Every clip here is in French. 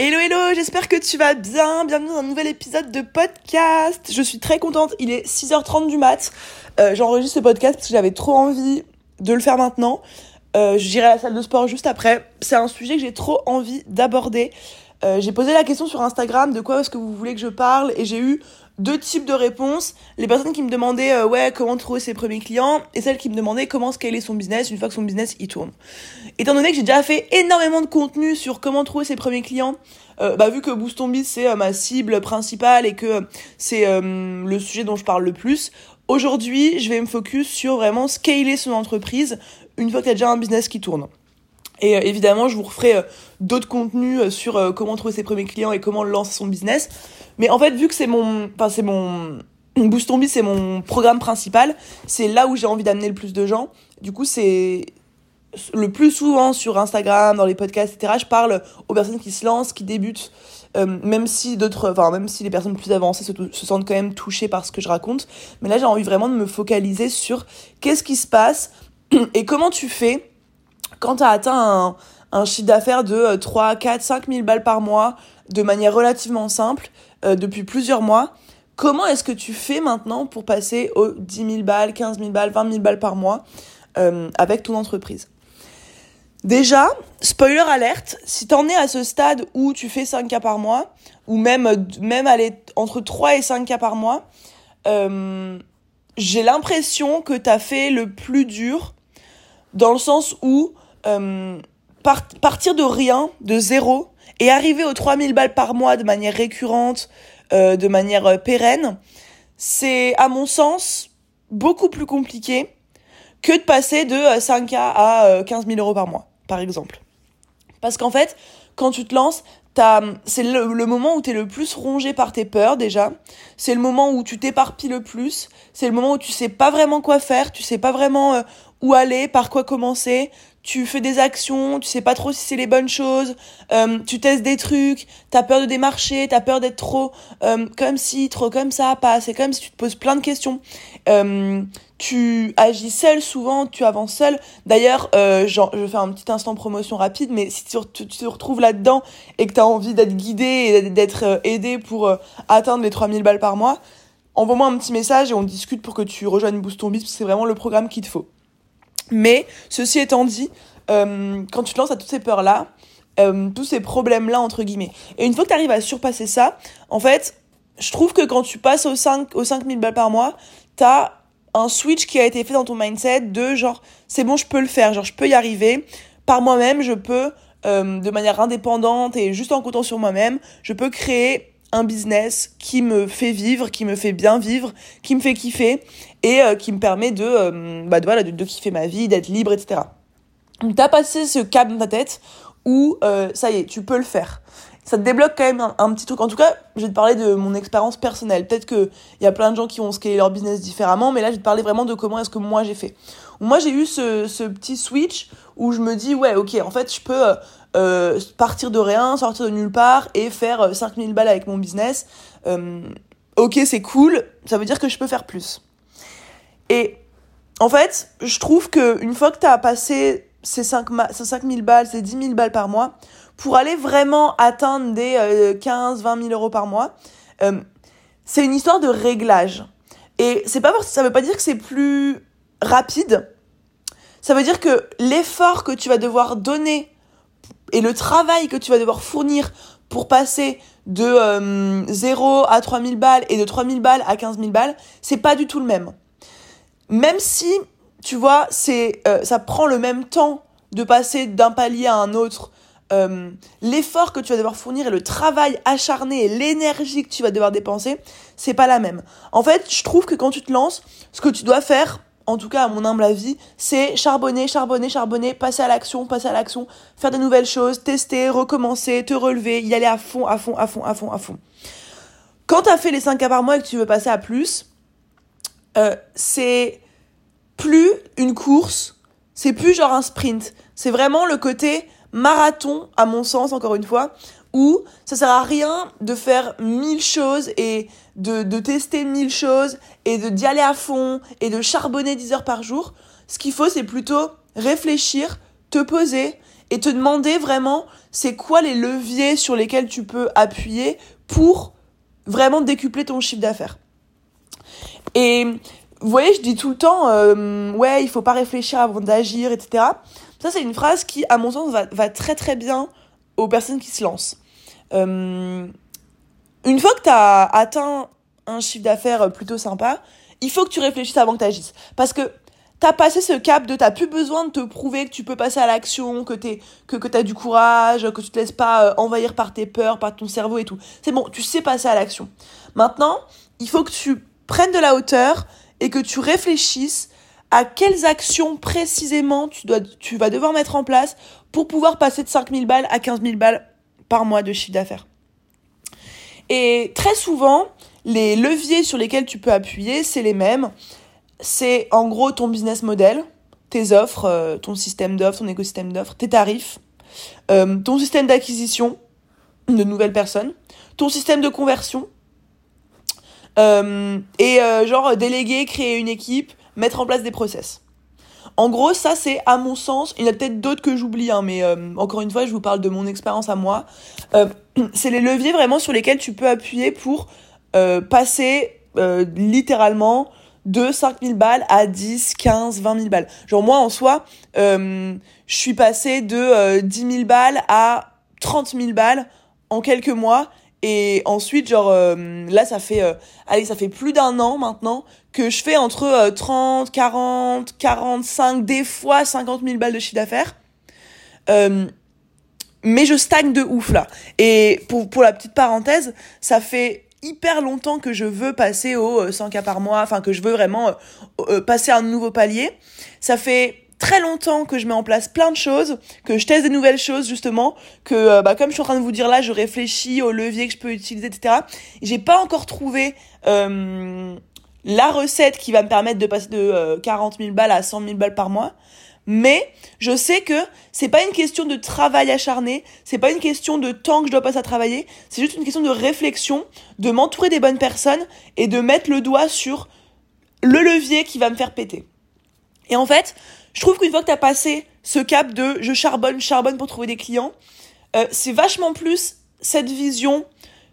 Hello hello, j'espère que tu vas bien. Bienvenue dans un nouvel épisode de podcast. Je suis très contente, il est 6h30 du mat. Euh, J'enregistre ce podcast parce que j'avais trop envie de le faire maintenant. Euh, J'irai à la salle de sport juste après. C'est un sujet que j'ai trop envie d'aborder. Euh, j'ai posé la question sur Instagram de quoi est-ce que vous voulez que je parle et j'ai eu deux types de réponses. Les personnes qui me demandaient euh, ouais comment trouver ses premiers clients et celles qui me demandaient comment scaler son business une fois que son business y tourne. Étant donné que j'ai déjà fait énormément de contenu sur comment trouver ses premiers clients, euh, bah vu que Boost c'est euh, ma cible principale et que c'est euh, le sujet dont je parle le plus, aujourd'hui je vais me focus sur vraiment scaler son entreprise une fois que tu as déjà un business qui tourne. Et euh, évidemment, je vous referai euh, d'autres contenus euh, sur comment trouver ses premiers clients et comment lancer son business. Mais en fait, vu que c'est mon, enfin c'est mon Boost c'est mon programme principal, c'est là où j'ai envie d'amener le plus de gens. Du coup, c'est le plus souvent sur Instagram, dans les podcasts, etc. Je parle aux personnes qui se lancent, qui débutent, euh, même si d'autres, enfin même si les personnes plus avancées se, se sentent quand même touchées par ce que je raconte. Mais là, j'ai envie vraiment de me focaliser sur qu'est-ce qui se passe et comment tu fais quand tu as atteint un, chiffre d'affaires de euh, 3, 4, 5 000 balles par mois de manière relativement simple euh, depuis plusieurs mois, comment est-ce que tu fais maintenant pour passer aux 10 000 balles, 15 000 balles, 20 000 balles par mois euh, avec ton entreprise? Déjà, spoiler alerte, si t'en es à ce stade où tu fais 5 cas par mois, ou même, aller entre 3 et 5 cas par mois, euh, j'ai l'impression que t'as fait le plus dur dans le sens où euh, par- partir de rien, de zéro, et arriver aux 3000 balles par mois de manière récurrente, euh, de manière euh, pérenne, c'est à mon sens beaucoup plus compliqué que de passer de euh, 5K à euh, 15 000 euros par mois, par exemple. Parce qu'en fait, quand tu te lances, c'est le, moment où tu es le plus rongé par tes peurs déjà. C'est le moment où tu t'éparpilles le plus. C'est le moment où tu sais pas vraiment quoi faire, tu sais pas vraiment où aller, par quoi commencer. Tu fais des actions, tu sais pas trop si c'est les bonnes choses. euh, tu testes des trucs, t'as peur de démarcher, t'as peur d'être trop euh, comme si, trop comme ça, pas assez comme si tu te poses plein de questions. Euh, tu agis seul souvent, tu avances seul. D'ailleurs, euh, je fais un petit instant promotion rapide, mais si tu, te retrouves là-dedans et que tu as envie d'être guidé et d'être euh, aidé pour euh, atteindre les 3000 balles par mois, envoie-moi un petit message et on discute pour que tu rejoignes Boost ton que c'est vraiment le programme qu'il te faut. Mais, ceci étant dit, euh, quand tu te lances à toutes ces peurs-là, euh, tous ces problèmes-là, entre guillemets, et une fois que tu arrives à surpasser ça, en fait, je trouve que quand tu passes aux, 5, aux 5000 balles par mois, t'as un switch qui a été fait dans ton mindset de genre, c'est bon, je peux le faire, genre, je peux y arriver. Par moi-même, je peux, euh, de manière indépendante et juste en comptant sur moi-même, je peux créer un business qui me fait vivre, qui me fait bien vivre, qui me fait kiffer et euh, qui me permet de, euh, bah, de, voilà, de, de kiffer ma vie, d'être libre, etc. Donc, t'as passé ce cap dans ta tête où, euh, ça y est, tu peux le faire ça te débloque quand même un, petit truc. En tout cas, je vais te parler de mon expérience personnelle. Peut-être qu'il y a plein de gens qui ont scalé leur business différemment, mais là, je vais te parler vraiment de comment est-ce que moi j'ai fait. Moi, j'ai eu ce, ce petit switch où je me dis, ouais, ok, en fait, je peux euh, euh, partir de rien, sortir de nulle part et faire euh, 5000 balles avec mon business. Euh, ok, c'est cool, ça veut dire que je peux faire plus. Et en fait, je trouve que une fois que tu as passé ces, 5 ma- ces 5000 balles, ces 10 000 balles par mois, pour aller vraiment atteindre des euh, 15, 20 000 euros par mois, euh, c'est une histoire de réglage. Et c'est pas, ça veut pas dire que c'est plus rapide. Ça veut dire que l'effort que tu vas devoir donner et le travail que tu vas devoir fournir pour passer de euh, 0 à 3000 balles et de 3000 balles à 15 000 balles, c'est pas du tout le même. Même si, tu vois, c'est, euh, ça prend le même temps de passer d'un palier à un autre, euh, l'effort que tu vas devoir fournir et le travail acharné et l'énergie que tu vas devoir dépenser, c'est pas la même. En fait, je trouve que quand tu te lances, ce que tu dois faire, en tout cas à mon humble avis, c'est charbonner, charbonner, charbonner, passer à l'action, passer à l'action, faire de nouvelles choses, tester, recommencer, te relever, y aller à fond, à fond, à fond, à fond, à fond. Quand tu as fait les 5 cas par mois et que tu veux passer à plus, euh, c'est plus une course, c'est plus genre un sprint. C'est vraiment le côté marathon, à mon sens, encore une fois, où ça sert à rien de faire mille choses et de, de tester mille choses et de d'y aller à fond et de charbonner 10 heures par jour. Ce qu'il faut, c'est plutôt réfléchir, te poser et te demander vraiment c'est quoi les leviers sur lesquels tu peux appuyer pour vraiment décupler ton chiffre d'affaires. Et vous voyez, je dis tout le temps, euh, ouais, il faut pas réfléchir avant d'agir, etc. Ça, c'est une phrase qui, à mon sens, va, va, très très bien aux personnes qui se lancent. Euh, une fois que tu as atteint un chiffre d'affaires plutôt sympa, il faut que tu réfléchisses avant que tu agisses. Parce que t'as passé ce cap de t'as plus besoin de te prouver que tu peux passer à l'action, que t'es que que t'as du courage, que tu te laisses pas euh, envahir par tes peurs, par ton cerveau et tout. C'est bon, tu sais passer à l'action. Maintenant, il faut que tu prennes de la hauteur et que tu réfléchisses à quelles actions précisément tu dois tu vas devoir mettre en place pour pouvoir passer de 5000 balles à 15 000 balles par mois de chiffre d'affaires. Et très souvent, les leviers sur lesquels tu peux appuyer, c'est les mêmes c'est en gros ton business model, tes offres, euh, ton système d'offres, ton écosystème d'offres, tes tarifs, euh, ton système d'acquisition de nouvelles personnes, ton système de conversion, euh, et genre déléguer, créer une équipe, mettre en place des process. En gros, ça c'est à mon sens, il y en a peut-être d'autres que j'oublie, hein, mais encore une fois, je vous parle de mon expérience à moi. c'est les leviers vraiment sur lesquels tu peux appuyer pour passer littéralement de 5000 balles à 10, 15, 20 000 balles. Genre moi en soi, euh, je suis passée de euh, 10 000 balles à 30 000 balles en quelques mois. Et ensuite, genre euh, là, ça fait, euh, allez, ça fait plus d'un an maintenant que je fais entre 30, 40, 45, des fois 50 000 balles de chiffre d'affaires. mais je stagne de ouf là. Et pour, pour la petite parenthèse, ça fait hyper longtemps que je veux passer au 100 euh, cas par mois, enfin que je veux vraiment euh, euh, passer un nouveau palier. Ça fait très longtemps que je mets en place plein de choses, que je teste des nouvelles choses justement, que bah, comme je suis en train de vous dire là, je réfléchis aux leviers que je peux utiliser, etc. J'ai pas encore trouvé la recette qui va me permettre de passer de 40 000 balles à 100 000 balles par mois. Mais je sais que c'est pas une question de travail acharné, c'est pas une question de temps que je dois passer à travailler, c'est juste une question de réflexion, de m'entourer des bonnes personnes et de mettre le doigt sur le levier qui va me faire péter. Et en fait, je trouve qu'une fois que tu as passé ce cap de je charbonne, charbonne pour trouver des clients, euh, c'est vachement plus cette vision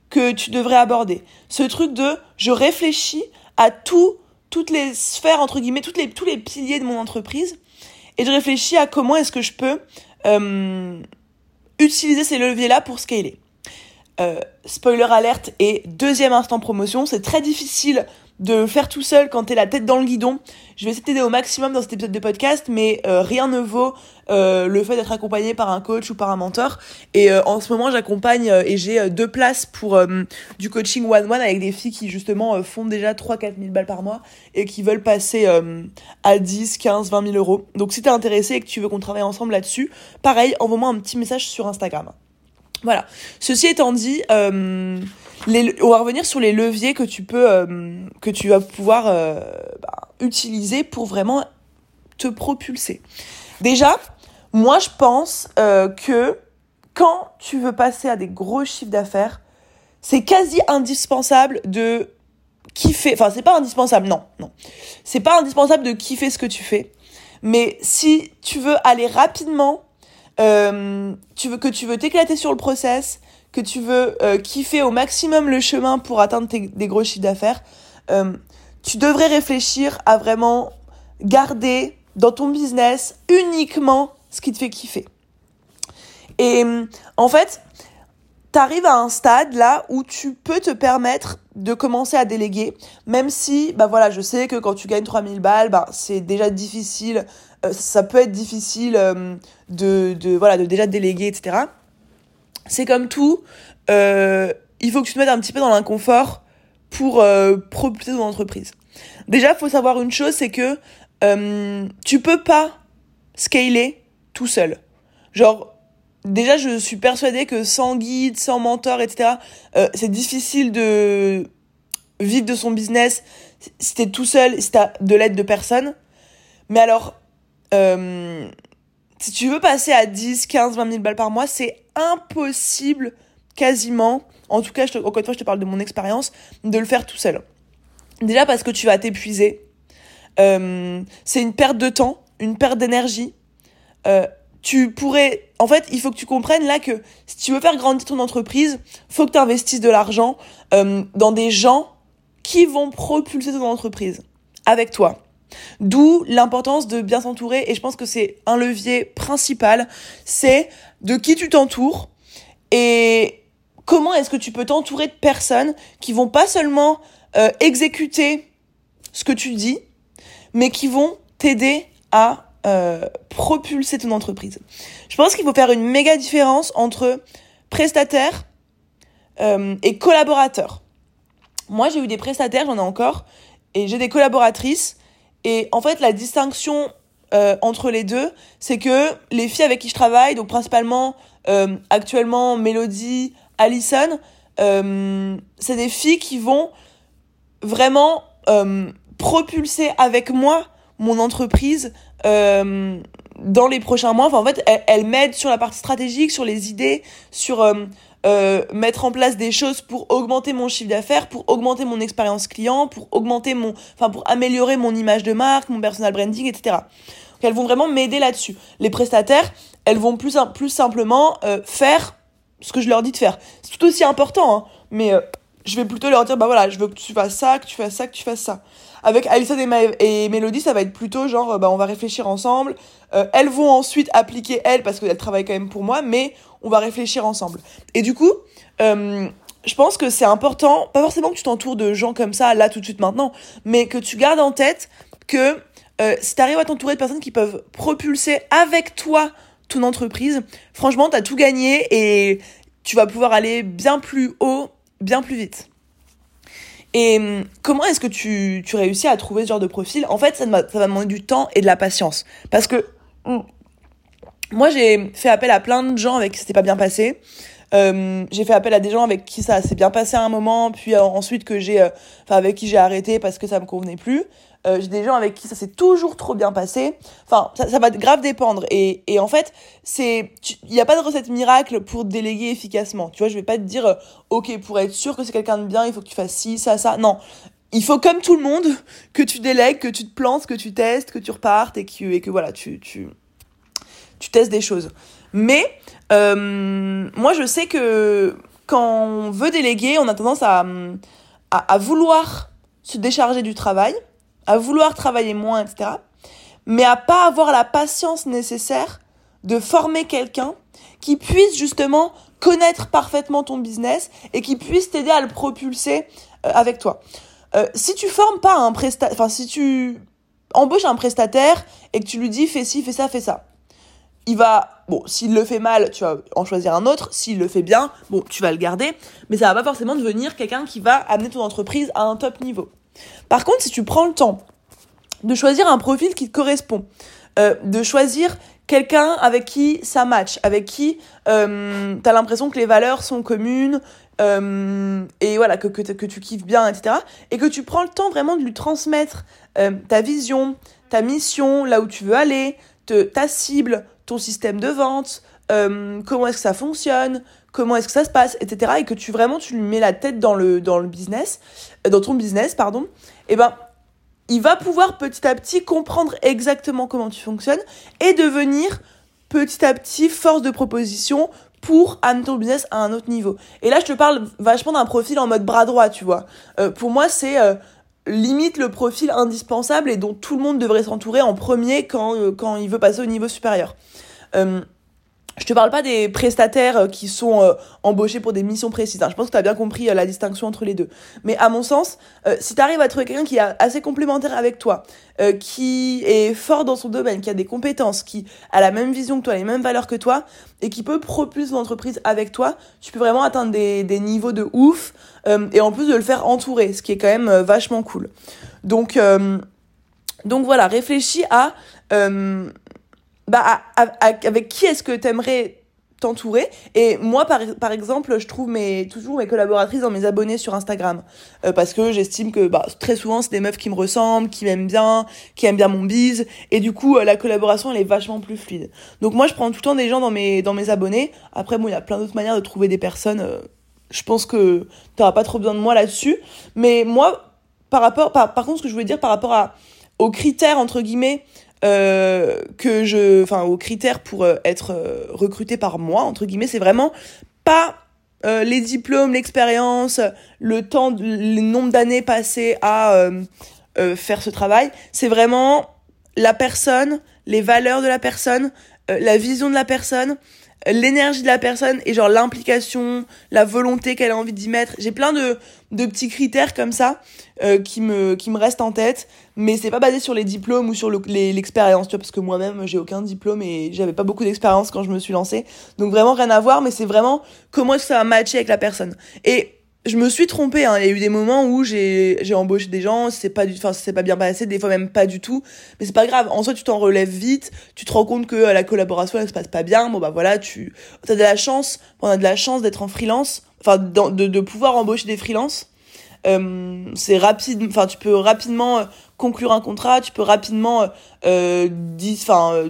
que tu devrais aborder. Ce truc de je réfléchis à tout, toutes les sphères, entre guillemets, toutes les, tous les piliers de mon entreprise et je réfléchis à comment est-ce que je peux euh, utiliser ces leviers-là pour scaler. Euh, spoiler alerte et deuxième instant promotion, c'est très difficile de faire tout seul quand t'es la tête dans le guidon. Je vais essayer de t'aider au maximum dans cet épisode de podcast, mais euh, rien ne vaut euh, le fait d'être accompagné par un coach ou par un mentor. Et euh, en ce moment, j'accompagne et j'ai deux places pour du coaching one-one avec des filles qui justement font déjà 3-4 000 balles par mois et qui veulent passer à 10, 15, 20 000 euros. Donc si t'es intéressé et que tu veux qu'on travaille ensemble là-dessus, pareil, envoie-moi un petit message sur Instagram. Voilà. Ceci étant dit, euh, on va revenir sur les leviers que tu peux, euh, que tu vas pouvoir euh, bah, utiliser pour vraiment te propulser. Déjà, moi je pense que quand tu veux passer à des gros chiffres d'affaires, c'est quasi indispensable de kiffer. Enfin, c'est pas indispensable, non, non. C'est pas indispensable de kiffer ce que tu fais. Mais si tu veux aller rapidement euh, tu veux que tu veux t'éclater sur le process, que tu veux euh, kiffer au maximum le chemin pour atteindre tes, des gros chiffres d'affaires, euh, tu devrais réfléchir à vraiment garder dans ton business uniquement ce qui te fait kiffer. Et en fait, tu arrives à un stade là où tu peux te permettre de commencer à déléguer, même si, bah voilà, je sais que quand tu gagnes 3000 balles, bah, c'est déjà difficile euh, ça peut être difficile euh, de, de, voilà, de déjà déléguer, etc. C'est comme tout, euh, il faut que tu te mettes un petit peu dans l'inconfort pour propulser ton entreprise. Déjà, faut savoir une chose, c'est que tu peux pas scaler tout seul. Genre, déjà, je suis persuadée que sans guide, sans mentor, etc., c'est difficile de vivre de son business si t'es tout seul, si t'as de l'aide de personne. Mais alors, euh, si tu veux passer à 10, 15, 20 000 balles par mois, c'est impossible quasiment, en tout cas, je encore une fois, je te parle de mon expérience, de le faire tout seul. Déjà parce que tu vas t'épuiser. Euh, c'est une perte de temps, une perte d'énergie. Euh, tu pourrais en fait il faut que tu comprennes là que si tu veux faire grandir ton entreprise faut que tu investisses de l'argent euh, dans des gens qui vont propulser ton entreprise avec toi D'où l'importance de bien s'entourer et je pense que c'est un levier principal, c'est de qui tu t'entoures et comment est-ce que tu peux t'entourer de personnes qui vont pas seulement euh, exécuter ce que tu dis, mais qui vont t'aider à euh, propulser ton entreprise. Je pense qu'il faut faire une méga différence entre prestataire euh, et collaborateur. Moi, j'ai eu des prestataires, j'en ai encore, et j'ai des collaboratrices et en fait, la distinction euh, entre les deux, c'est que les filles avec qui je travaille, donc principalement euh, actuellement Mélodie, Allison, euh, c'est des filles qui vont vraiment propulser avec moi mon entreprise dans les prochains mois. Enfin, en fait, elles, elles m'aident sur la partie stratégique, sur les idées, sur euh, mettre en place des choses pour augmenter mon chiffre d'affaires, pour augmenter mon expérience client, pour augmenter mon, enfin pour améliorer mon image de marque, mon personal branding, etc. Donc elles vont vraiment m'aider là-dessus. Les prestataires, elles vont plus plus simplement euh, faire ce que je leur dis de faire. C'est tout aussi important, hein, mais euh, je vais plutôt leur dire bah voilà, je veux que tu fasses ça, que tu fasses ça, que tu fasses ça. Avec Alison et, et Mélodie, ça va être plutôt genre bah on va réfléchir ensemble. elles vont ensuite appliquer elles parce qu'elles travaillent quand même pour moi, mais on va réfléchir ensemble. Et du coup, euh, je pense que c'est important, pas forcément que tu t'entoures de gens comme ça, là, tout de suite, maintenant, mais que tu gardes en tête que euh, si tu arrives à t'entourer de personnes qui peuvent propulser avec toi ton entreprise, franchement, tu as tout gagné et tu vas pouvoir aller bien plus haut, bien plus vite. Et hum, comment est-ce que tu, tu réussis à trouver ce genre de profil? En fait, ça, ça va demander du temps et de la patience. Parce que hum, moi, j'ai fait appel à plein de gens avec qui c'était pas bien passé. Euh, j'ai fait appel à des gens avec qui ça s'est bien passé à un moment, puis euh, ensuite que j'ai, euh, avec qui j'ai arrêté parce que ça me convenait plus. J'ai des gens avec qui ça s'est toujours trop bien passé. Enfin, ça, ça va grave dépendre. Et, et en fait, c'est, il n'y a pas de recette miracle pour déléguer efficacement. Tu vois, je vais pas te dire, ok, pour être sûr que c'est quelqu'un de bien, il faut que tu fasses ci, ça, ça. Non, il faut comme tout le monde que tu délègues, que tu te plantes, que tu testes, que tu repartes et que, et que voilà, tu, tu testes des choses. Mais euh, moi, je sais que quand on veut déléguer, on a tendance à, vouloir se décharger du travail, à vouloir travailler moins, etc. Mais à pas avoir la patience nécessaire de former quelqu'un qui puisse justement connaître parfaitement ton business et qui puisse t'aider à le propulser euh, avec toi. Euh, si tu formes pas un prestataire, enfin si tu embauches un prestataire et que tu lui dis fais ci, fais ça, fais ça, il va, bon, s'il le fait mal, tu vas en choisir un autre. S'il le fait bien, bon, tu vas le garder. Mais ça va pas forcément devenir quelqu'un qui va amener ton entreprise à un top niveau. Par contre, si tu prends le temps de choisir un profil qui te correspond, euh, de choisir quelqu'un avec qui ça match, avec qui euh, tu as l'impression que les valeurs sont communes, euh, et voilà, que, que, que, tu kiffes bien, etc. Et que tu prends le temps vraiment de lui transmettre ta vision, ta mission, là où tu veux aller, ta cible, ton système de vente, euh, comment est-ce que ça fonctionne, comment est-ce que ça se passe, etc. Et que tu vraiment tu lui mets la tête dans le, business, euh, dans ton business, pardon, et eh ben il va pouvoir petit à petit comprendre exactement comment tu fonctionnes et devenir petit à petit force de proposition pour amener ton business à un autre niveau. Et là, je te parle vachement d'un profil en mode bras droit, tu vois. Euh, pour moi, c'est limite le profil indispensable et dont tout le monde devrait s'entourer en premier quand, euh, quand il veut passer au niveau supérieur. Euh, je te parle pas des prestataires euh, qui sont euh, embauchés pour des missions précises. Hein. Je pense que tu as bien compris la distinction entre les deux. Mais à mon sens, si tu arrives à trouver quelqu'un qui est assez complémentaire avec toi, qui est fort dans son domaine, qui a des compétences, qui a la même vision que toi, les mêmes valeurs que toi, et qui peut propulser l'entreprise avec toi, tu peux vraiment atteindre des, des niveaux de ouf. Euh, et en plus de le faire entourer, ce qui est quand même euh, vachement cool. Donc, euh, donc voilà, réfléchis à, bah, avec qui est-ce que t'aimerais t'entourer? Et moi par, par exemple je trouve mes toujours mes collaboratrices dans mes abonnés sur Instagram. Parce que j'estime que bah, très souvent c'est des meufs qui me ressemblent qui m'aiment bien qui aiment bien mon bise et du coup la collaboration elle est vachement plus fluide. Donc moi je prends tout le temps des gens dans mes dans mes abonnés. Après bon il y a plein d'autres manières de trouver des personnes je pense que tu n'auras pas trop besoin de moi là-dessus. Mais moi, par rapport, par, par, contre, ce que je voulais dire par rapport à, aux critères, entre guillemets, euh, que je, enfin, aux critères pour euh, être euh, recruté par moi entre guillemets, c'est vraiment pas les diplômes, l'expérience, le temps, le nombre d'années passées à faire ce travail. C'est vraiment la personne, les valeurs de la personne, la vision de la personne, l'énergie de la personne et genre l'implication, la volonté qu'elle a envie d'y mettre. J'ai plein de, de petits critères comme ça euh, qui me qui me restent en tête, mais c'est pas basé sur les diplômes ou sur l'expérience, tu vois, parce que moi-même j'ai aucun diplôme et j'avais pas beaucoup d'expérience quand je me suis lancée. Donc vraiment rien à voir, mais c'est vraiment comment ça va matcher avec la personne. Et je me suis trompée. Hein. Il y a eu des moments où j'ai embauché des gens, c'est pas du, enfin c'est pas bien passé, des fois même pas du tout. Mais c'est pas grave. En soi, tu t'en relèves vite. Tu te rends compte que euh, la collaboration elle se passe pas bien. Bon bah voilà, tu as de la chance. On a de la chance d'être en freelance, enfin de de pouvoir embaucher des freelances. Euh, c'est rapide. Enfin, tu peux rapidement euh, conclure un contrat. Tu peux rapidement euh, enfin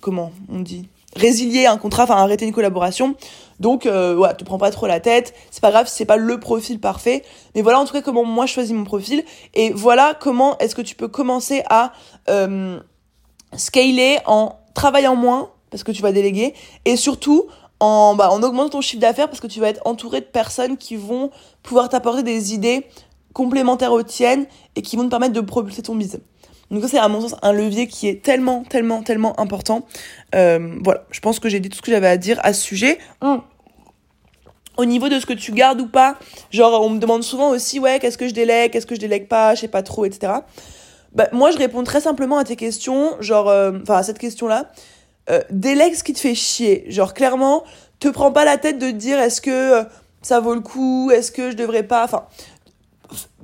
comment on dit? Résilier un contrat, enfin arrêter une collaboration. Donc euh, ouais, te prends pas trop la tête, c'est pas grave c'est pas le profil parfait, mais voilà en tout cas comment moi je choisis mon profil et voilà comment est-ce que tu peux commencer à euh, scaler en travaillant moins parce que tu vas déléguer et surtout en bah, en augmentant ton chiffre d'affaires parce que tu vas être entouré de personnes qui vont pouvoir t'apporter des idées complémentaires aux tiennes et qui vont te permettre de propulser ton business. Donc c'est à mon sens un levier qui est tellement, tellement, tellement important. Euh, voilà, je pense que j'ai dit tout ce que j'avais à dire à ce sujet. Hum au niveau de ce que tu gardes ou pas, genre on me demande souvent aussi ouais qu'est-ce que je délègue, qu'est-ce que je délègue pas, je sais pas trop, etc. Bah, moi je réponds très simplement à tes questions, genre euh, enfin à cette question là, euh, délègue ce qui te fait chier, genre clairement te prends pas la tête de te dire est-ce que euh, ça vaut le coup, est-ce que je devrais pas, enfin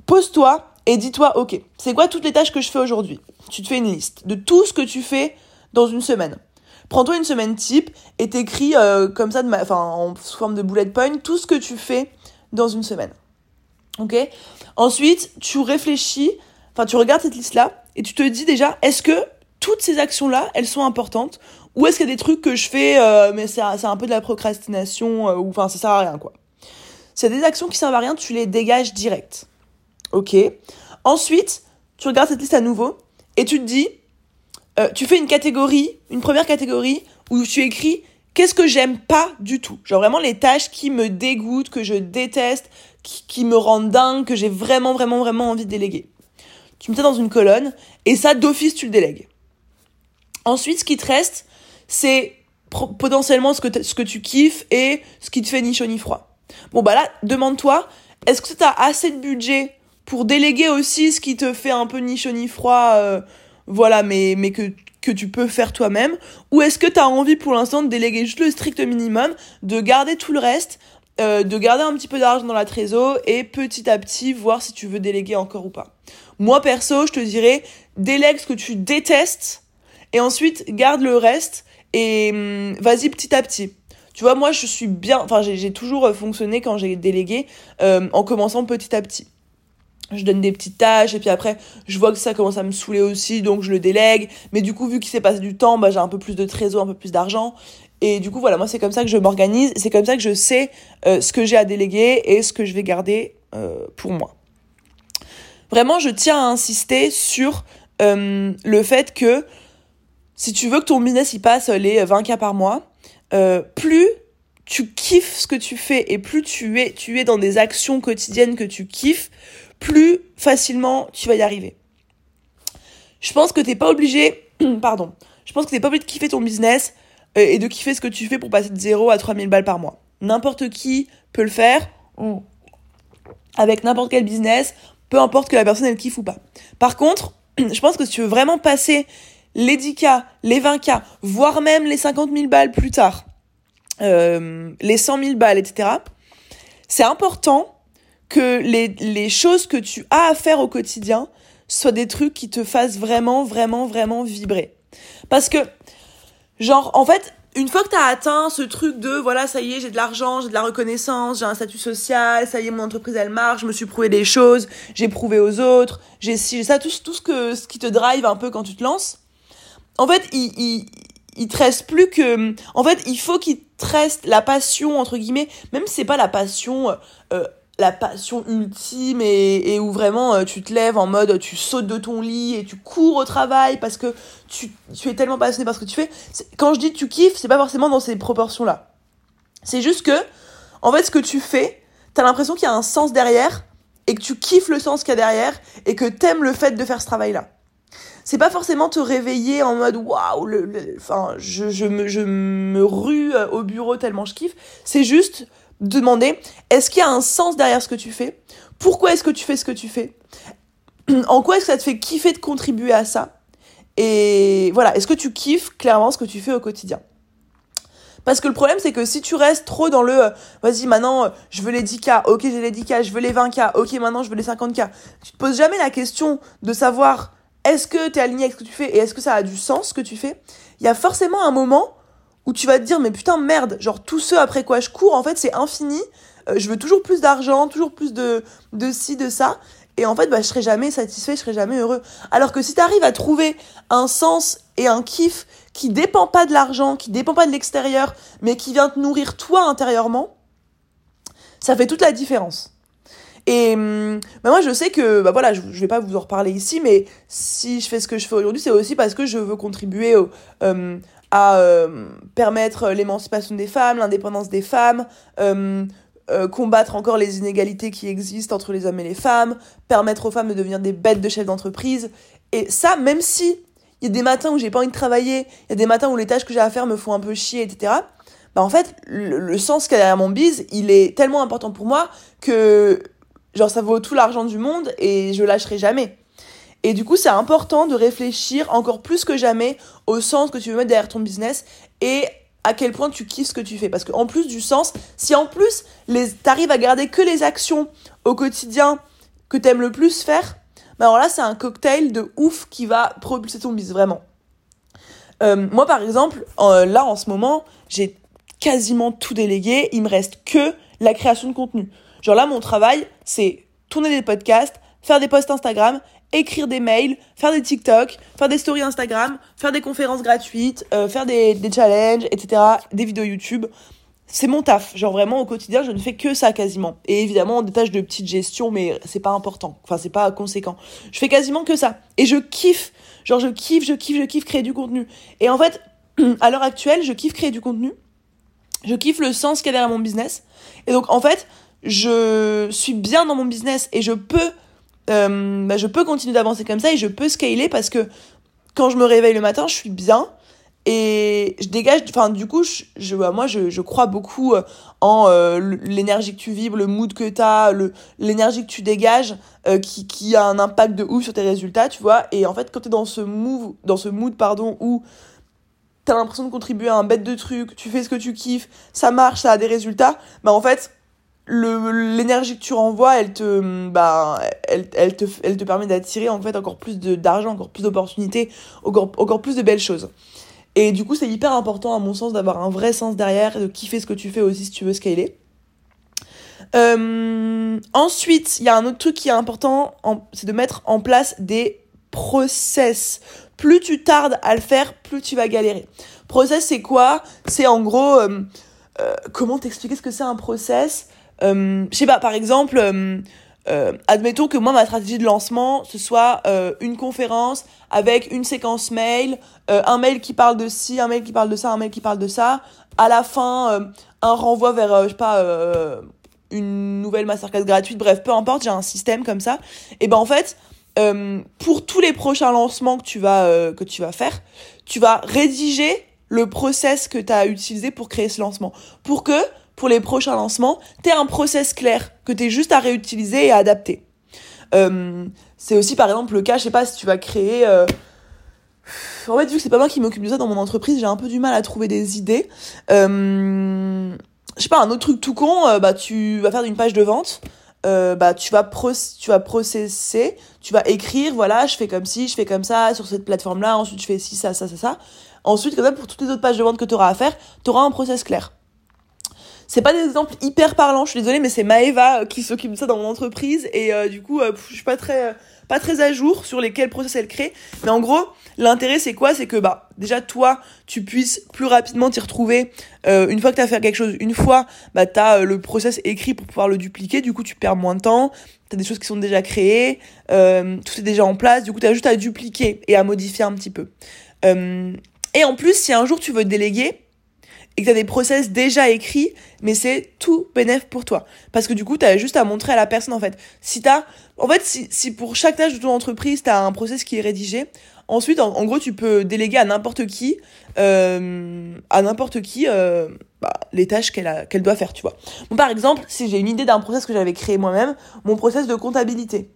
pose-toi et dis-toi ok c'est quoi toutes les tâches que je fais aujourd'hui, tu te fais une liste de tout ce que tu fais dans une semaine. Prends-toi une semaine type et t'écris euh, comme ça, de enfin, en forme de bullet point, tout ce que tu fais dans une semaine. Ok? Ensuite, tu réfléchis, enfin, tu regardes cette liste-là et tu te dis déjà, est-ce que toutes ces actions-là, elles sont importantes ou est-ce qu'il y a des trucs que je fais, euh, mais c'est un peu de la procrastination, euh, ou enfin, ça sert à rien, quoi. C'est des actions qui servent à rien, tu les dégages direct. Ok? Ensuite, tu regardes cette liste à nouveau et tu te dis, euh, tu fais une catégorie, une première catégorie où tu écris qu'est-ce que j'aime pas du tout? Genre vraiment les tâches qui me dégoûtent, que je déteste, qui, me rendent dingue, que j'ai vraiment, vraiment, vraiment envie de déléguer. Tu mets ça dans une colonne et ça d'office tu le délègues. Ensuite, ce qui te reste, c'est potentiellement ce que, tu kiffes et ce qui te fait ni chaud ni froid. Bon bah là, demande-toi, est-ce que tu as assez de budget pour déléguer aussi ce qui te fait un peu ni chaud ni froid euh, voilà, mais, mais que, que tu peux faire toi-même Ou est-ce que tu as envie pour l'instant de déléguer juste le strict minimum, de garder tout le reste, euh, de garder un petit peu d'argent dans la trésor et petit à petit voir si tu veux déléguer encore ou pas Moi perso, je te dirais, délègue ce que tu détestes et ensuite garde le reste et hum, vas-y petit à petit. Tu vois, moi je suis bien, enfin j'ai toujours fonctionné quand j'ai délégué euh, en commençant petit à petit je donne des petites tâches et puis après je vois que ça commence à me saouler aussi donc je le délègue. Mais du coup vu qu'il s'est passé du temps bah j'ai un peu plus de trésor un peu plus d'argent. Et du coup voilà moi c'est comme ça que je m'organise c'est comme ça que je sais euh, ce que j'ai à déléguer et ce que je vais garder euh, pour moi. Vraiment je tiens à insister sur euh, le fait que si tu veux que ton business il passe les 20 cas par mois plus tu kiffes ce que tu fais et plus tu es tu es dans des actions quotidiennes que tu kiffes plus facilement tu vas y arriver. Je pense que t'es pas obligé, pardon, je pense que t'es pas obligé de kiffer ton business euh, et de kiffer ce que tu fais pour passer de 0 à 3000 balles par mois. N'importe qui peut le faire avec n'importe quel business, peu importe que la personne elle kiffe ou pas. Par contre, je pense que si tu veux vraiment passer les 10K, les 20K, voire même les 50 000 balles plus tard, euh, les 100 000 balles, etc., c'est important que les, les choses que tu as à faire au quotidien soient des trucs qui te fassent vraiment, vraiment, vraiment vibrer. Parce que, genre, en fait, une fois que tu as atteint ce truc de, voilà, ça y est, j'ai de l'argent, j'ai de la reconnaissance, j'ai un statut social, ça y est, mon entreprise, elle marche, je me suis prouvé des choses, j'ai prouvé aux autres, j'ai si, ça, tout, tout ce, que, ce qui te drive un peu quand tu te lances. En fait, il, il, il te reste plus que, en fait, il faut qu'il te reste la passion, entre guillemets, même si c'est pas la passion, euh, la passion ultime et, où vraiment euh, tu te lèves en mode tu sautes de ton lit et tu cours au travail parce que tu, es tellement passionné par ce que tu fais. Quand je dis tu kiffes, c'est pas forcément dans ces proportions-là. C'est juste que, en fait, ce que tu fais, t'as l'impression qu'il y a un sens derrière et que tu kiffes le sens qu'il y a derrière et que t'aimes le fait de faire ce travail-là. C'est pas forcément te réveiller en mode waouh, le, je, me, je me rue euh, au bureau tellement je kiffe. C'est juste demander est-ce qu'il y a un sens derrière ce que tu fais? Pourquoi est-ce que tu fais ce que tu fais? En quoi est-ce que ça te fait kiffer de contribuer à ça? Et voilà, est-ce que tu kiffes clairement ce que tu fais au quotidien? Parce que le problème, c'est que si tu restes trop dans le euh, vas-y, maintenant, euh, je veux les 10K, ok, j'ai les 10K, je veux les 20K, ok, maintenant, je veux les 50K, tu te poses jamais la question de savoir est-ce que tu es aligné avec ce que tu fais et est-ce que ça a du sens ce que tu fais? Il y a forcément un moment où tu vas te dire mais putain merde, genre tout ce après quoi je cours en fait c'est infini, euh, je veux toujours plus d'argent, toujours plus de de ci de ça et en fait bah je serai jamais satisfait, je serai jamais heureux. Alors que si tu arrives à trouver un sens et un kiff qui dépend pas de l'argent, qui dépend pas de l'extérieur, mais qui vient te nourrir toi intérieurement, ça fait toute la différence. Et hum, bah moi, je sais que, bah voilà, je, je vais pas vous en reparler ici, mais si je fais ce que je fais aujourd'hui, c'est aussi parce que je veux contribuer au, hum, à euh, permettre l'émancipation des femmes, l'indépendance des femmes, euh, euh, combattre encore les inégalités qui existent entre les hommes et les femmes, permettre aux femmes de devenir des bêtes de chefs d'entreprise. Et ça, même si il y a des matins où j'ai pas envie de travailler, il y a des matins où les tâches que j'ai à faire me font un peu chier, etc. Bah en fait, le, sens qu'il y a derrière mon bise, il est tellement important pour moi que genre ça vaut tout l'argent du monde et je lâcherai jamais. Et du coup, c'est important de réfléchir encore plus que jamais au sens que tu veux mettre derrière ton business et à quel point tu kiffes ce que tu fais. Parce qu'en plus du sens, si en plus les, t'arrives à garder que les actions au quotidien que t'aimes le plus faire, bah alors là, c'est un cocktail de ouf qui va propulser ton business, vraiment. Euh, moi, par exemple, là, en ce moment, j'ai quasiment tout délégué. Il me reste que la création de contenu. Genre là, mon travail, c'est tourner des podcasts, faire des posts Instagram écrire des mails, faire des TikTok, faire des stories Instagram, faire des conférences gratuites, euh, faire des, des challenges, etc., des vidéos YouTube. C'est mon taf. Genre vraiment au quotidien, je ne fais que ça quasiment. Et évidemment, des tâches de petite gestion, mais c'est pas important. Enfin, c'est pas conséquent. Je fais quasiment que ça. Et je kiffe. Genre, je kiffe, je kiffe, je kiffe créer du contenu. Et en fait, à l'heure actuelle, je kiffe créer du contenu. Je kiffe le sens qu'il y a derrière mon business. Et donc, en fait, je suis bien dans mon business et je peux euh, bah, je peux continuer d'avancer comme ça et je peux scaler parce que quand je me réveille le matin, je suis bien et je dégage enfin du coup je, je bah, moi je, je crois beaucoup euh, en euh, l'énergie que tu vibres le mood que tu as l'énergie que tu dégages qui, qui a un impact de ouf sur tes résultats tu vois. Et en fait quand tu es dans ce move dans ce mood pardon où tu as l'impression de contribuer à un bête de truc tu fais ce que tu kiffes ça marche ça a des résultats bah en fait l'énergie que tu renvoies, elle te, bah, elle, te, permet d'attirer en fait encore plus d'argent, encore plus d'opportunités, encore, plus de belles choses. Et du coup, c'est hyper important à mon sens d'avoir un vrai sens derrière, de kiffer ce que tu fais aussi si tu veux scaler. Euh, ensuite, il y a un autre truc qui est important, c'est de mettre en place des process. Plus tu tardes à le faire, plus tu vas galérer. Process, c'est quoi? C'est en gros, euh, euh, comment t'expliquer ce que c'est un process? Je sais pas, par exemple, euh, euh, admettons que moi, ma stratégie de lancement, ce soit euh, une conférence avec une séquence mail, euh, un mail qui parle de ci, un mail qui parle de ça, un mail qui parle de ça. À la fin, un renvoi vers, je sais pas, une nouvelle masterclass gratuite. Bref, peu importe, j'ai un système comme ça. Et ben en fait, pour tous les prochains lancements que tu vas, que tu vas faire, tu vas rédiger le process que tu as utilisé pour créer ce lancement. Pour que pour les prochains lancements, t'es un process clair que t'es juste à réutiliser et à adapter. Euh, c'est aussi par exemple le cas, je sais pas si tu vas créer. Euh... En fait, vu que c'est pas moi qui m'occupe de ça dans mon entreprise, j'ai un peu du mal à trouver des idées. Euh... Je sais pas, un autre truc tout con, euh, bah tu vas faire une page de vente. Bah tu vas tu vas processer, tu vas écrire voilà, je fais comme ci, je fais comme ça sur cette plateforme là, ensuite je fais ci ça ça ça ça. Ensuite comme ça pour toutes les autres pages de vente que tu auras à faire, tu auras un process clair c'est pas des exemples hyper parlants, je suis désolée, mais c'est Maeva qui s'occupe de ça dans mon entreprise et du coup, je suis pas très pas très à jour sur lesquels process elle crée. Mais en gros, l'intérêt c'est quoi? C'est que bah déjà toi, tu puisses plus rapidement t'y retrouver. Euh, une fois que tu as fait quelque chose une fois, bah tu as euh, le process écrit pour pouvoir le dupliquer. Du coup, tu perds moins de temps. Tu as des choses qui sont déjà créées. Euh, tout est déjà en place. Du coup, tu as juste à dupliquer et à modifier un petit peu. et en plus, si un jour tu veux déléguer, et que tu des process déjà écrits, mais c'est tout bénéf pour toi. Parce que du coup, tu as juste à montrer à la personne, en fait. Si t'as, en fait, si, si pour chaque tâche de ton entreprise, tu as un process qui est rédigé, ensuite, en, gros, tu peux déléguer à n'importe qui, euh, à n'importe qui, euh, bah, les tâches qu'elle qu'elle doit faire, tu vois. Bon, par exemple, si j'ai une idée d'un process que j'avais créé moi-même, mon process de comptabilité.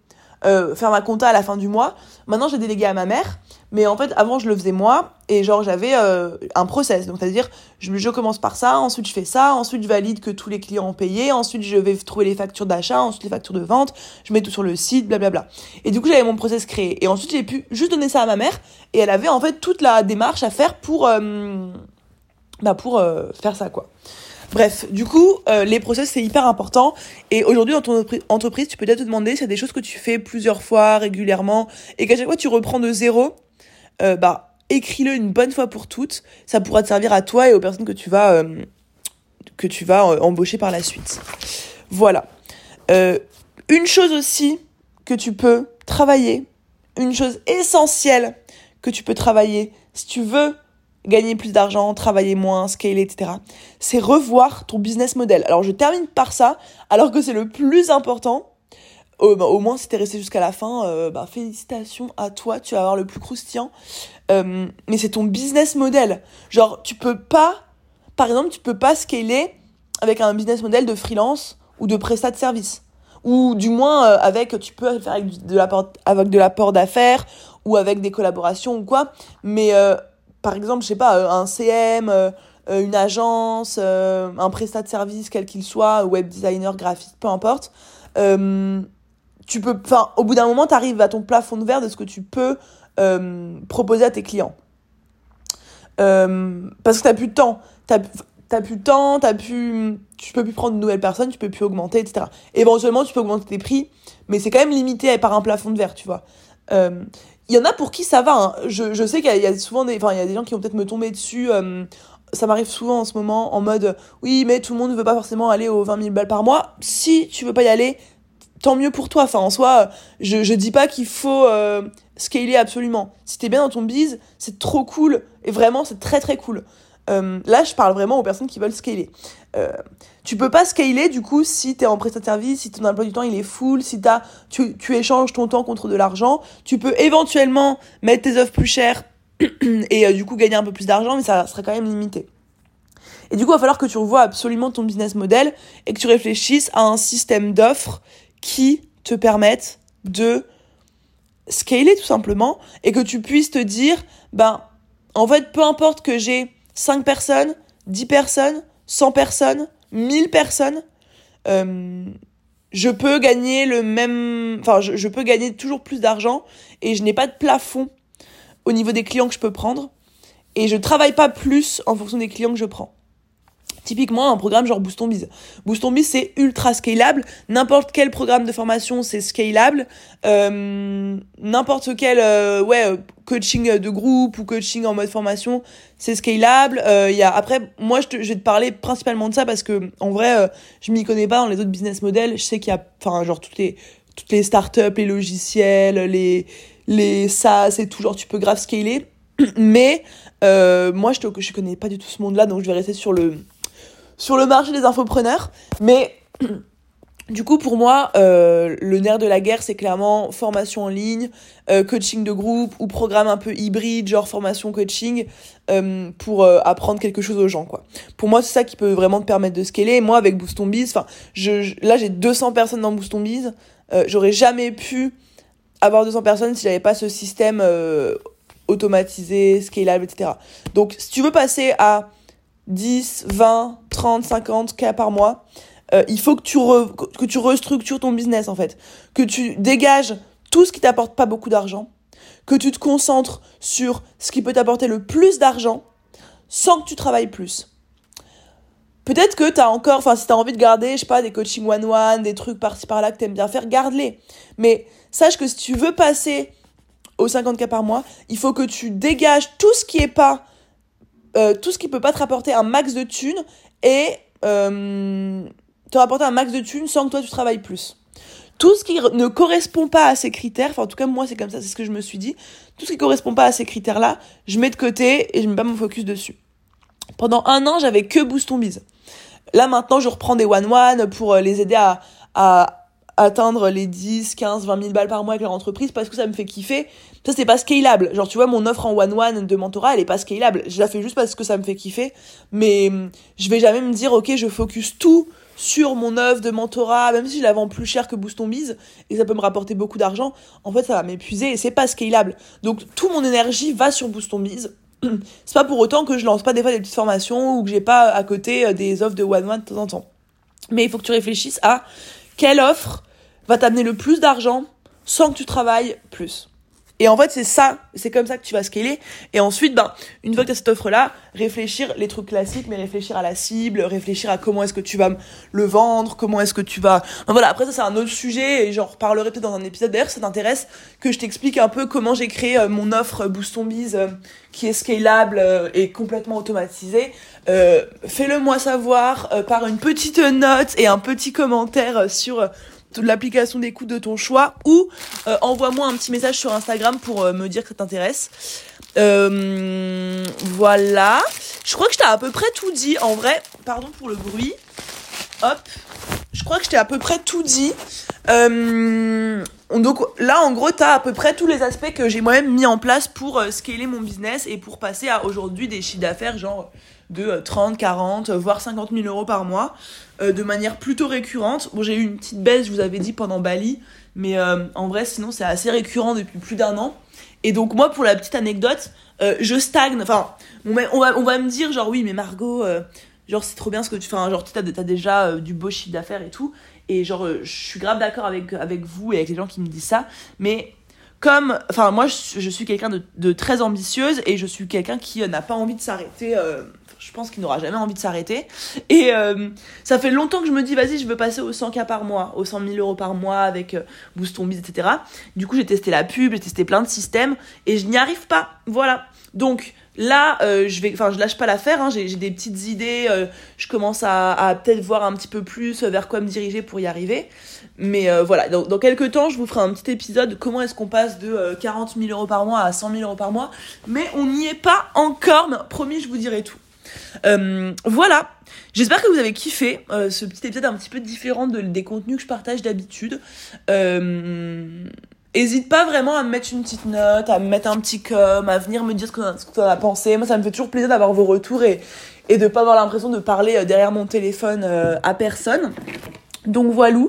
Euh, faire ma compta à la fin du mois. Maintenant, j'ai délégué à ma mère, mais en fait, avant, je le faisais moi, et genre, j'avais euh, un process. Donc, c'est-à-dire, je, commence par ça, ensuite, je fais ça, ensuite, je valide que tous les clients ont payé, ensuite, je vais trouver les factures d'achat, ensuite, les factures de vente, je mets tout sur le site, blablabla. Et du coup, j'avais mon process créé. Et ensuite, j'ai pu juste donner ça à ma mère, et elle avait, en fait, toute la démarche à faire pour, euh, bah, pour faire ça, quoi. Bref, du coup, euh, les process, c'est hyper important. Et aujourd'hui, dans ton entreprise, tu peux déjà te demander y a des choses que tu fais plusieurs fois, régulièrement, et qu'à chaque fois, tu reprends de zéro, euh, bah, écris-le une bonne fois pour toutes. Ça pourra te servir à toi et aux personnes que tu vas, euh, que tu vas embaucher par la suite. Voilà. une chose aussi que tu peux travailler, une chose essentielle que tu peux travailler si tu veux gagner plus d'argent, travailler moins, scaler, etc. C'est revoir ton business model. Alors je termine par ça, alors que c'est le plus important. Au, bah, moins, si t'es resté jusqu'à la fin, euh, bah, félicitations à toi, tu vas avoir le plus croustillant. Euh, mais c'est ton business model. Genre, tu peux pas, par exemple, tu peux pas scaler avec un business model de freelance ou de prestat de service. Ou du moins, euh, avec, tu peux faire avec de l'apport d'affaires ou avec des collaborations ou quoi. Mais par exemple, je sais pas, euh, un CM, euh, euh, une agence, un prestat de service, quel qu'il soit, web designer, graphiste, peu importe, tu peux, enfin, au bout d'un moment, tu arrives à ton plafond de verre de ce que tu peux proposer à tes clients. parce que tu n'as plus de temps. Tu n'as plus de temps, t'as plus, tu peux plus prendre de nouvelles personnes, tu peux plus augmenter, etc. Éventuellement, tu peux augmenter tes prix, mais c'est quand même limité par un plafond de verre, tu vois. Il y en a pour qui ça va. Hein. Je, je sais qu'il y, a souvent des, il y a des gens qui vont peut-être me tomber dessus. Euh, ça m'arrive souvent en ce moment en mode oui, mais tout le monde ne veut pas forcément aller aux 20 000 balles par mois. Si tu veux pas y aller, tant mieux pour toi. Enfin, en soi, je, je dis pas qu'il faut euh, scaler absolument. Si t'es bien dans ton biz, c'est trop cool. Et vraiment, c'est très très cool. Euh, là, je parle vraiment aux personnes qui veulent scaler. Euh, tu peux pas scaler du coup si tu es en prestat de service, si ton emploi du temps il est full, si as, tu, échanges ton temps contre de l'argent. Tu peux éventuellement mettre tes offres plus chères et euh, du coup gagner un peu plus d'argent, mais ça serait quand même limité. Et du coup, il va falloir que tu revoies absolument ton business model et que tu réfléchisses à un système d'offres qui te permette de scaler tout simplement et que tu puisses te dire, ben, en fait, peu importe que j'ai 5 personnes, 10 personnes, 100 personnes, 1000 personnes, euh, je peux gagner le même, enfin, je, je peux gagner toujours plus d'argent et je n'ai pas de plafond au niveau des clients que je peux prendre et je travaille pas plus en fonction des clients que je prends. Typiquement, un programme genre Boost on Biz. Boost on Biz, c'est ultra scalable. N'importe quel programme de formation, c'est scalable. Euh, N'importe quel euh, ouais, euh, coaching de groupe ou coaching en mode formation, c'est scalable. Euh, y a, après, moi, je, je, vais te parler principalement de ça parce que, en vrai, euh, je m'y connais pas dans les autres business models. Je sais qu'il y a, enfin, genre, toutes les, toutes les startups, les logiciels, les, les SaaS et tout, genre, tu peux grave scaler. Mais, moi, je, te, je connais pas du tout ce monde-là, donc je vais rester sur le, sur le marché des infopreneurs. Mais du coup, pour moi, euh, le nerf de la guerre, c'est clairement formation en ligne, euh, coaching de groupe ou programme un peu hybride, genre formation coaching, euh, pour apprendre quelque chose aux gens, quoi. Pour moi, c'est ça qui peut vraiment te permettre de scaler. moi, avec Boost Biz, enfin, je, là, j'ai 200 personnes dans Boost Biz. J'aurais jamais pu avoir 200 personnes si j'avais pas ce système automatisé, scalable, etc. Donc, si tu veux passer à 10, 20, 30, 50 cas par mois, euh, il faut que tu, que tu restructures ton business en fait. Que tu dégages tout ce qui t'apporte pas beaucoup d'argent. Que tu te concentres sur ce qui peut t'apporter le plus d'argent sans que tu travailles plus. peut-être que t'as encore, enfin, si t'as envie de garder, je sais pas, des coachings one-one, des trucs par-ci par-là que t'aimes bien faire, garde-les. Mais sache que si tu veux passer aux 50K par mois, il faut que tu dégages tout ce qui est pas, euh, tout ce qui peut pas te rapporter un max de thunes et euh, te rapporter un max de thunes sans que toi tu travailles plus. Tout ce qui ne correspond pas à ces critères, enfin en tout cas moi c'est comme ça, c'est ce que je me suis dit, tout ce qui correspond pas à ces critères-là, je mets de côté et je mets pas mon focus dessus. Pendant un an, j'avais que Boost. Là maintenant, je reprends des one-one pour euh, les aider à, à atteindre les 10, 15, 20 000 balles par mois avec leur entreprise parce que ça me fait kiffer. Ça, c'est pas scalable. Genre, tu vois, mon offre en one-one de mentorat, elle est pas scalable. Je la fais juste parce que ça me fait kiffer. Mais hum, je vais jamais me dire, ok, je focus tout sur mon offre de mentorat, même si je la vends plus cher que Boost Biz et ça peut me rapporter beaucoup d'argent. En fait, ça va m'épuiser et c'est pas scalable. Donc, tout mon énergie va sur Boost Biz. c'est pas pour autant que je lance pas des fois des petites formations ou que j'ai pas à côté euh, des offres de one-one de temps en temps. Mais il faut que tu réfléchisses à quelle offre va t'amener le plus d'argent sans que tu travailles plus? Et en fait, c'est ça, c'est comme ça que tu vas scaler. Et ensuite, ben, une fois que tu as cette offre-là, réfléchir les trucs classiques, mais réfléchir à la cible, réfléchir à comment est-ce que tu vas le vendre, comment est-ce que tu vas... voilà, après ça, c'est un autre sujet et j'en reparlerai peut-être dans un épisode. D'ailleurs, ça t'intéresse que je t'explique un peu comment j'ai créé euh, mon offre Boost ton Biz euh, qui est scalable euh, et complètement automatisée. Fais-le moi savoir par une petite note et un petit commentaire sur l'application d'écoute de ton choix ou euh, envoie-moi un petit message sur Instagram pour euh, me dire que ça t'intéresse. Euh, voilà. Je crois que je t'ai à peu près tout dit. En vrai, pardon pour le bruit. Hop. Je crois que je t'ai à peu près tout dit. donc là, en gros, t'as à peu près tous les aspects que j'ai moi-même mis en place pour scaler mon business et pour passer à aujourd'hui des chiffres d'affaires genre de 30, 40, voire 50 000 euros par mois. Euh, de manière plutôt récurrente. Bon, j'ai eu une petite baisse, je vous avais dit, pendant Bali, mais euh, en vrai, sinon, c'est assez récurrent depuis plus d'un an. Et donc, moi, pour la petite anecdote, euh, je stagne. Enfin, on va, me dire, genre, oui, mais Margot, genre, c'est trop bien ce que tu fais. genre, tu as, as, déjà du beau chiffre d'affaires et tout. Et genre, je suis grave d'accord avec, avec vous et avec les gens qui me disent ça. Mais comme, enfin, moi, je, suis quelqu'un de, très ambitieuse et je suis quelqu'un qui n'a pas envie de s'arrêter je pense qu'il n'aura jamais envie de s'arrêter. Et euh, ça fait longtemps que je me dis, vas-y, je veux passer aux 100K par mois, aux 100 000 euros par mois avec euh, Boost Biz, etc. Du coup, j'ai testé la pub, j'ai testé plein de systèmes et je n'y arrive pas. Voilà. Donc là, euh, je vais, enfin, je lâche pas l'affaire. Hein, j'ai des petites idées. je commence à, peut-être voir un petit peu plus vers quoi me diriger pour y arriver. Mais voilà, dans, quelques temps, je vous ferai un petit épisode. Comment est-ce qu'on passe de 40 000 euros par mois à 100 000 euros par mois Mais on n'y est pas encore. Mais promis, je vous dirai tout. Euh, voilà. J'espère que vous avez kiffé euh, ce petit épisode un petit peu différent de, des contenus que je partage d'habitude. Euh, Hésite pas vraiment à me mettre une petite note, à me mettre un petit com, à venir me dire ce que, tu en as pensé. Moi, ça me fait toujours plaisir d'avoir vos retours et, et de pas avoir l'impression de parler euh, derrière mon téléphone à personne. Donc voilà.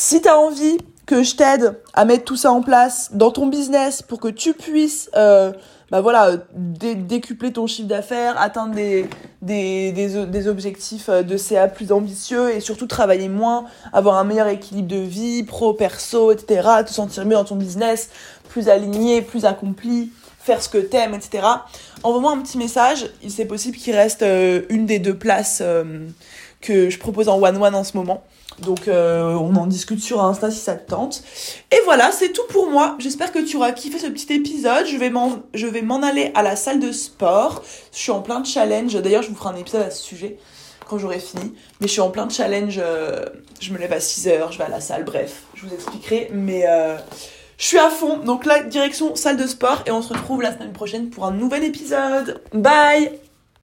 Si t'as envie que je t'aide à mettre tout ça en place dans ton business pour que tu puisses euh, bah voilà, décupler ton chiffre d'affaires, atteindre des, des, des, objectifs euh, de CA plus ambitieux et surtout travailler moins, avoir un meilleur équilibre de vie, pro, perso, etc., te sentir mieux dans ton business, plus aligné, plus accompli, faire ce que t'aimes, etc. Envoie-moi un petit message, c'est possible qu'il reste euh, une des deux places que je propose en one-one en ce moment. Donc euh, on en discute sur Insta si ça te tente. Et voilà, c'est tout pour moi. J'espère que tu auras kiffé ce petit épisode. Je vais m'en, aller à la salle de sport. Je suis en plein challenge. D'ailleurs, je vous ferai un épisode à ce sujet quand j'aurai fini. Mais je suis en plein de challenge. Euh, je me lève à 6h, je vais à la salle. Bref, je vous expliquerai. Mais euh, je suis à fond. Donc là, direction salle de sport. Et on se retrouve la semaine prochaine pour un nouvel épisode. Bye